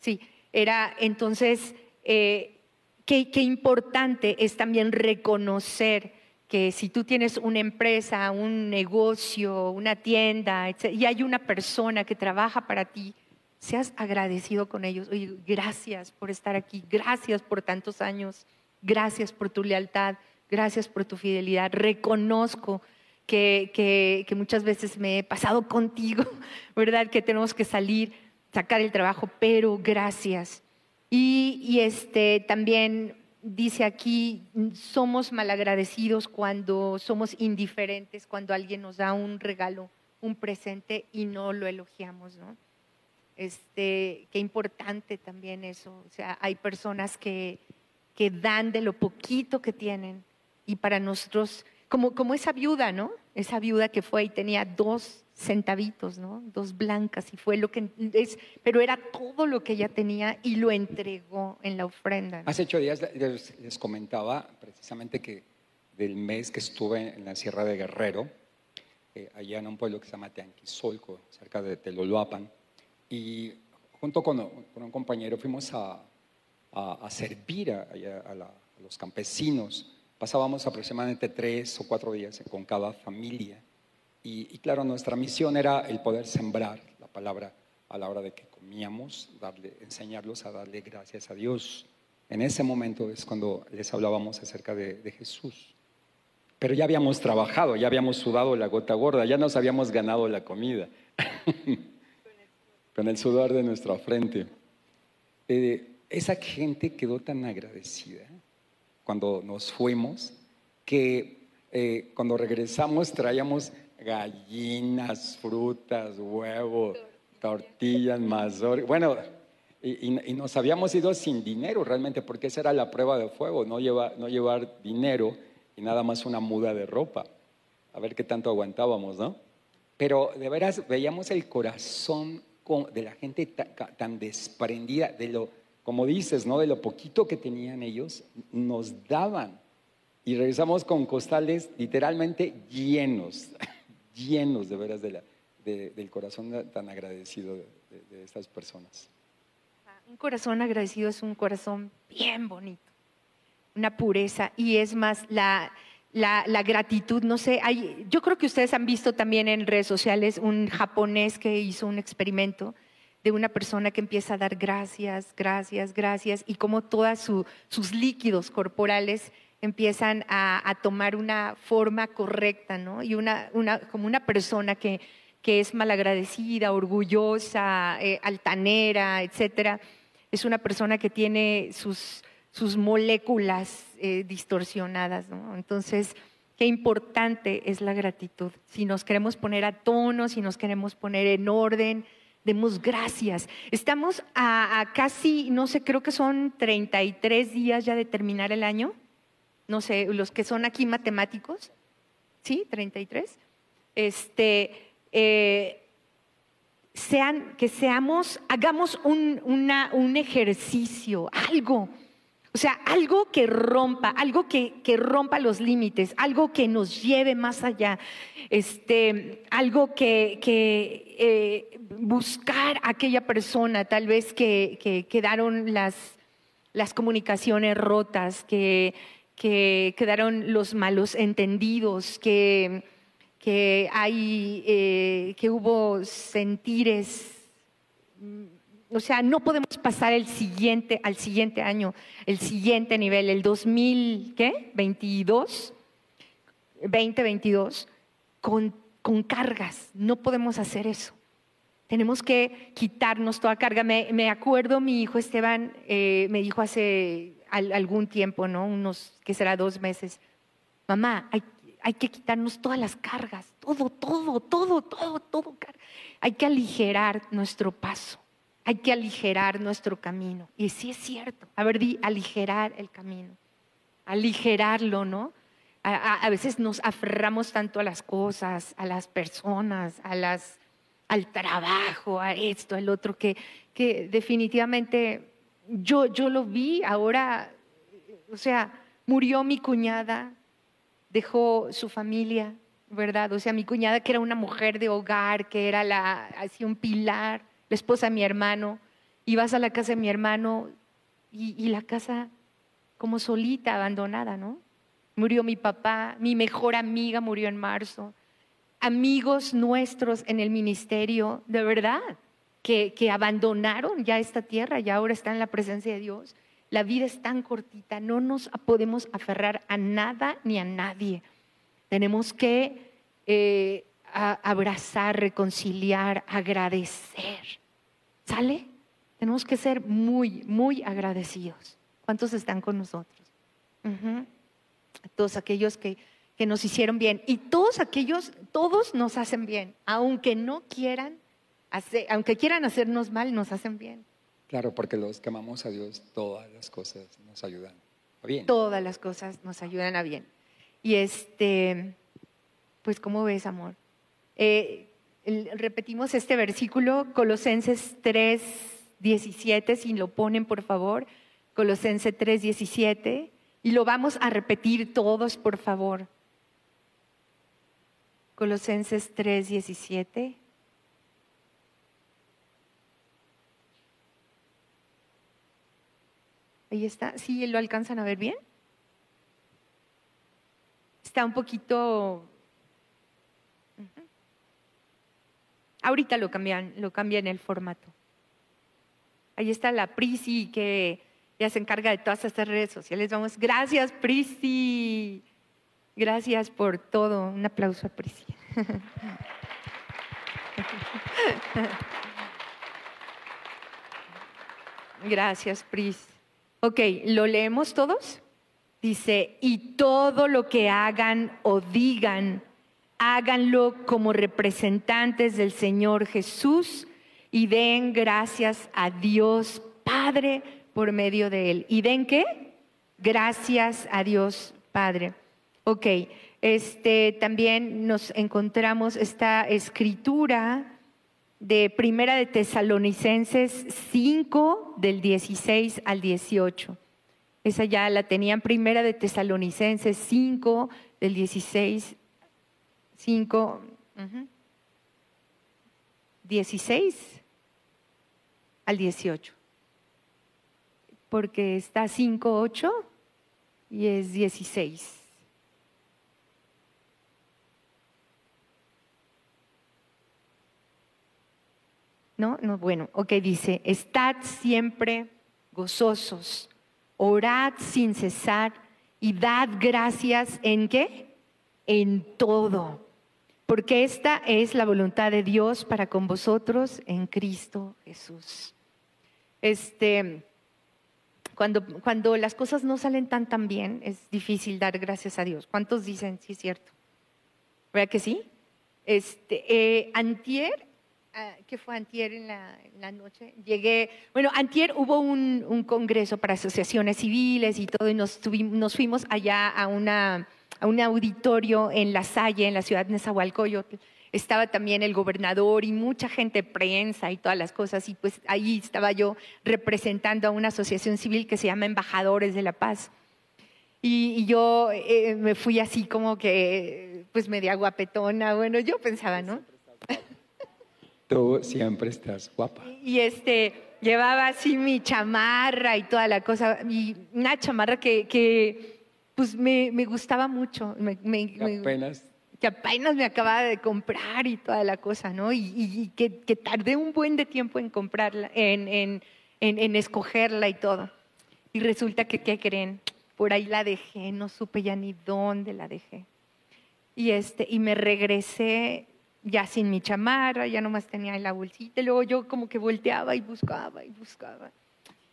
[SPEAKER 2] sí, era entonces, eh, qué, qué importante es también reconocer que si tú tienes una empresa, un negocio, una tienda, y hay una persona que trabaja para ti, seas agradecido con ellos. Oye, gracias por estar aquí, gracias por tantos años, gracias por tu lealtad, gracias por tu fidelidad. Reconozco que, que, que muchas veces me he pasado contigo, ¿verdad? Que tenemos que salir, sacar el trabajo, pero gracias. Y, y este, también dice aquí, somos malagradecidos cuando somos indiferentes, cuando alguien nos da un regalo, un presente y no lo elogiamos, ¿no? Este, qué importante también eso. O sea, hay personas que, que dan de lo poquito que tienen y para nosotros, como, como esa viuda, ¿no? Esa viuda que fue y tenía dos centavitos, ¿no? Dos blancas y fue lo que es, pero era todo lo que ella tenía y lo entregó en la ofrenda. ¿no?
[SPEAKER 3] Hace ocho días les, les, comentaba precisamente que del mes que estuve en la Sierra de Guerrero, eh, allá en un pueblo que se llama Teanquisolco, cerca de Teloloapan, y junto con, con un compañero fuimos a, a, servir a, los campesinos. Pasábamos aproximadamente tres o cuatro días con cada familia. Y, claro, nuestra misión era el poder sembrar la palabra a la hora de que comíamos, darle, enseñarlos a darle gracias a Dios. En ese momento es cuando les hablábamos acerca de Jesús. Pero ya habíamos trabajado, ya habíamos sudado la gota gorda, ya nos habíamos ganado la comida. Con el sudor de nuestra frente. Eh, esa gente quedó tan agradecida cuando nos fuimos que eh, cuando regresamos traíamos gallinas, frutas, huevos, tortillas, mazorcas. Bueno, y, nos habíamos ido sin dinero realmente, porque esa era la prueba de fuego, no, no llevar dinero y nada más una muda de ropa. A ver qué tanto aguantábamos, ¿no? Pero de veras veíamos el corazón de la gente tan, desprendida de lo, como dices, ¿no? De lo poquito que tenían ellos, nos daban. Y regresamos con costales literalmente llenos, llenos de veras del corazón tan agradecido de estas personas.
[SPEAKER 2] Un corazón agradecido es un corazón bien bonito una pureza y es más la, la, gratitud, no sé, hay, yo creo que ustedes han visto también en redes sociales un japonés que hizo un experimento de una persona que empieza a dar gracias, gracias, gracias, y como todos sus líquidos corporales empiezan a, tomar una forma correcta, ¿no? Y una, una, como una persona que, que es malagradecida, orgullosa, eh, altanera, etcétera, es una persona que tiene sus, sus moléculas eh, distorsionadas. Entonces, qué importante es la gratitud. Si nos queremos poner a tono, si nos queremos poner en orden, demos gracias. Estamos a, casi, no sé, creo que son 33 días ya de terminar el año. No sé, los que son aquí matemáticos, ¿sí? 33. Este, eh, sean, que seamos, hagamos un, un ejercicio, algo o sea, algo que rompa, algo que, rompa los límites, algo que nos lleve más allá, este, algo que, eh, buscar a aquella persona, tal vez que, quedaron las, las comunicaciones rotas, que, quedaron los malos entendidos, que, hay, eh, que hubo sentires o sea, no podemos pasar el siguiente, al siguiente año, el siguiente nivel, el 2022, 2022, con, con cargas. No podemos hacer eso. Tenemos que quitarnos toda carga. Me, acuerdo, mi hijo Esteban eh, me dijo hace algún tiempo, ¿no? Unos, que será dos meses, mamá, hay, hay que quitarnos todas las cargas, todo, todo, todo, todo, todo. Hay que aligerar nuestro paso. Hay que aligerar nuestro camino. Y sí es cierto. A ver, di, aligerar el camino. Aligerarlo, ¿no? A, veces nos aferramos tanto a las cosas, a las personas, a las, al trabajo, a esto, al otro, que, que definitivamente yo, yo lo vi ahora, o sea, murió mi cuñada, dejó su familia, ¿verdad? O sea, mi cuñada que era una mujer de hogar, que era la, así un pilar la esposa de mi hermano, y vas a la casa de mi hermano y, la casa como solita, abandonada, ¿no? Murió mi papá, mi mejor amiga murió en marzo, amigos nuestros en el ministerio, de verdad, que, que abandonaron ya esta tierra y ahora están en la presencia de Dios. La vida es tan cortita, no nos podemos aferrar a nada ni a nadie. Tenemos que eh, abrazar, reconciliar, agradecer. ¿Sale? Tenemos que ser muy, muy agradecidos. ¿Cuántos están con nosotros? Todos aquellos que, que nos hicieron bien. Y todos aquellos, todos nos hacen bien. Aunque no quieran, hacer, aunque quieran hacernos mal, nos hacen bien.
[SPEAKER 3] Claro, porque los que amamos a Dios, todas las cosas nos ayudan a bien.
[SPEAKER 2] Todas las cosas nos ayudan a bien. Y este, pues, ¿cómo ves, amor? Eh, repetimos este versículo, Colosenses 3, 17, si lo ponen por favor, Colosenses 3, 17, y lo vamos a repetir todos, por favor. Colosenses 3, 17. Ahí está. ¿Sí lo alcanzan a ver bien? Está un poquito... Ahorita lo cambian, lo cambian el formato. Ahí está la Prisi que ya se encarga de todas estas redes sociales. Vamos, gracias Prisi. Gracias por todo. Un aplauso a Prisi. Gracias, Pris. Ok, ¿lo leemos todos? Dice, y todo lo que hagan o digan, háganlo como representantes del Señor Jesús y den gracias a Dios Padre por medio de Él. ¿Y den qué? Gracias a Dios Padre. Ok, este, también nos encontramos esta escritura de Primera de Tesalonicenses 5 del 16 al 18. Esa ya la tenían Primera de Tesalonicenses 5 del 16 5 16 al 18. Porque está 5 8 y es 16. ¿No? no bueno, ok, dice, estad siempre gozosos, orad sin cesar y dad gracias en qué? En todo. Porque esta es la voluntad de Dios para con vosotros en Cristo Jesús. Este, cuando, cuando las cosas no salen tan tan bien, es difícil dar gracias a Dios. ¿Cuántos dicen sí es cierto? ¿Verdad que sí? Este, eh, antier Ah, que fue antier en la, noche, llegué, bueno, antier hubo un, congreso para asociaciones civiles y todo, y nos, nos fuimos allá a, una, a un auditorio en La Salle, en la ciudad de Nezahualcóyotl. Estaba también el gobernador y mucha gente, prensa y todas las cosas, y pues ahí estaba yo representando a una asociación civil que se llama Embajadores de la Paz. Y, yo eh, me fui así como que, pues media guapetona, bueno, yo pensaba, ¿no?
[SPEAKER 3] Tú siempre estás guapa.
[SPEAKER 2] Y este, llevaba así mi chamarra y toda la cosa, y una chamarra que, que pues me, me, gustaba mucho. Me,
[SPEAKER 3] me, apenas.
[SPEAKER 2] Que apenas me acababa de comprar y toda la cosa, ¿no? Y, y, que, que, tardé un buen de tiempo en comprarla, en, en, en, en escogerla y todo. Y resulta que, ¿qué creen? Por ahí la dejé, no supe ya ni dónde la dejé. Y, este, y me regresé ya sin mi chamarra, ya nomás tenía la bolsita, y luego yo como que volteaba y buscaba y buscaba.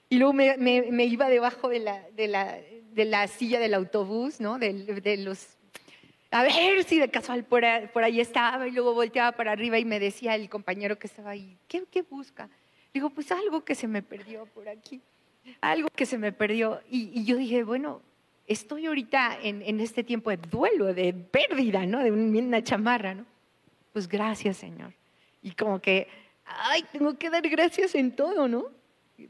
[SPEAKER 2] Y luego me, me, iba debajo de la, de, la, de la, silla del autobús, ¿no? De, los... A ver si de casual por, por, ahí estaba, y luego volteaba para arriba y me decía el compañero que estaba ahí, ¿qué, qué busca? Digo, pues algo que se me perdió por aquí, algo que se me perdió. Y, y yo dije, bueno, estoy ahorita en, en, este tiempo de duelo, de pérdida, ¿no? De una chamarra, ¿no? pues gracias Señor. Y como que, ay, tengo que dar gracias en todo, ¿no?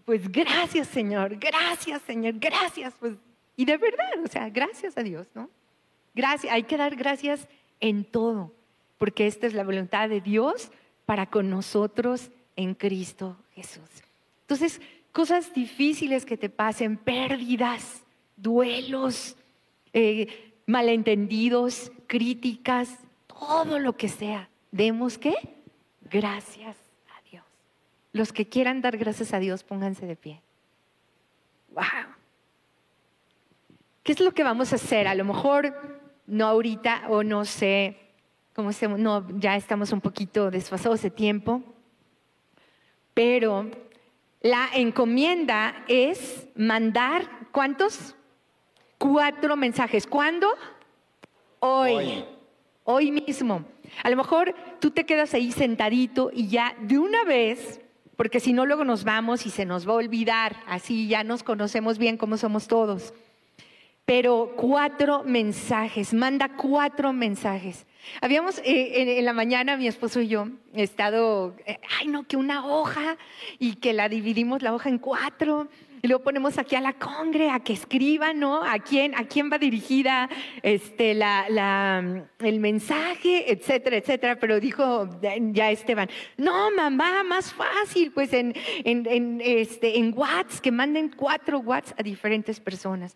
[SPEAKER 2] Pues gracias Señor, gracias Señor, gracias. Pues, y de verdad, o sea, gracias a Dios, ¿no? Gracias, hay que dar gracias en todo, porque esta es la voluntad de Dios para con nosotros en Cristo Jesús. Entonces, cosas difíciles que te pasen, pérdidas, duelos, eh, malentendidos, críticas, todo lo que sea. Demos qué? Gracias a Dios. Los que quieran dar gracias a Dios, pónganse de pie. Wow. ¿Qué es lo que vamos a hacer? A lo mejor no ahorita o no sé cómo estemos, no, ya estamos un poquito desfasados de tiempo, pero la encomienda es mandar, ¿cuántos? Cuatro mensajes. ¿Cuándo? Hoy. Hoy, Hoy mismo. A lo mejor tú te quedas ahí sentadito y ya de una vez, porque si no luego nos vamos y se nos va a olvidar, así ya nos conocemos bien como somos todos. Pero cuatro mensajes, manda cuatro mensajes. Habíamos eh, en, la mañana mi esposo y yo estado, eh, ay no, que una hoja y que la dividimos la hoja en cuatro Y luego ponemos aquí a la congre, a que escriban, ¿no? ¿A quién, a quién va dirigida este, la, la, el mensaje, etcétera, etcétera? Pero dijo ya Esteban, no, mamá, más fácil, pues en, en, este, en Whats, que manden cuatro Whats a diferentes personas.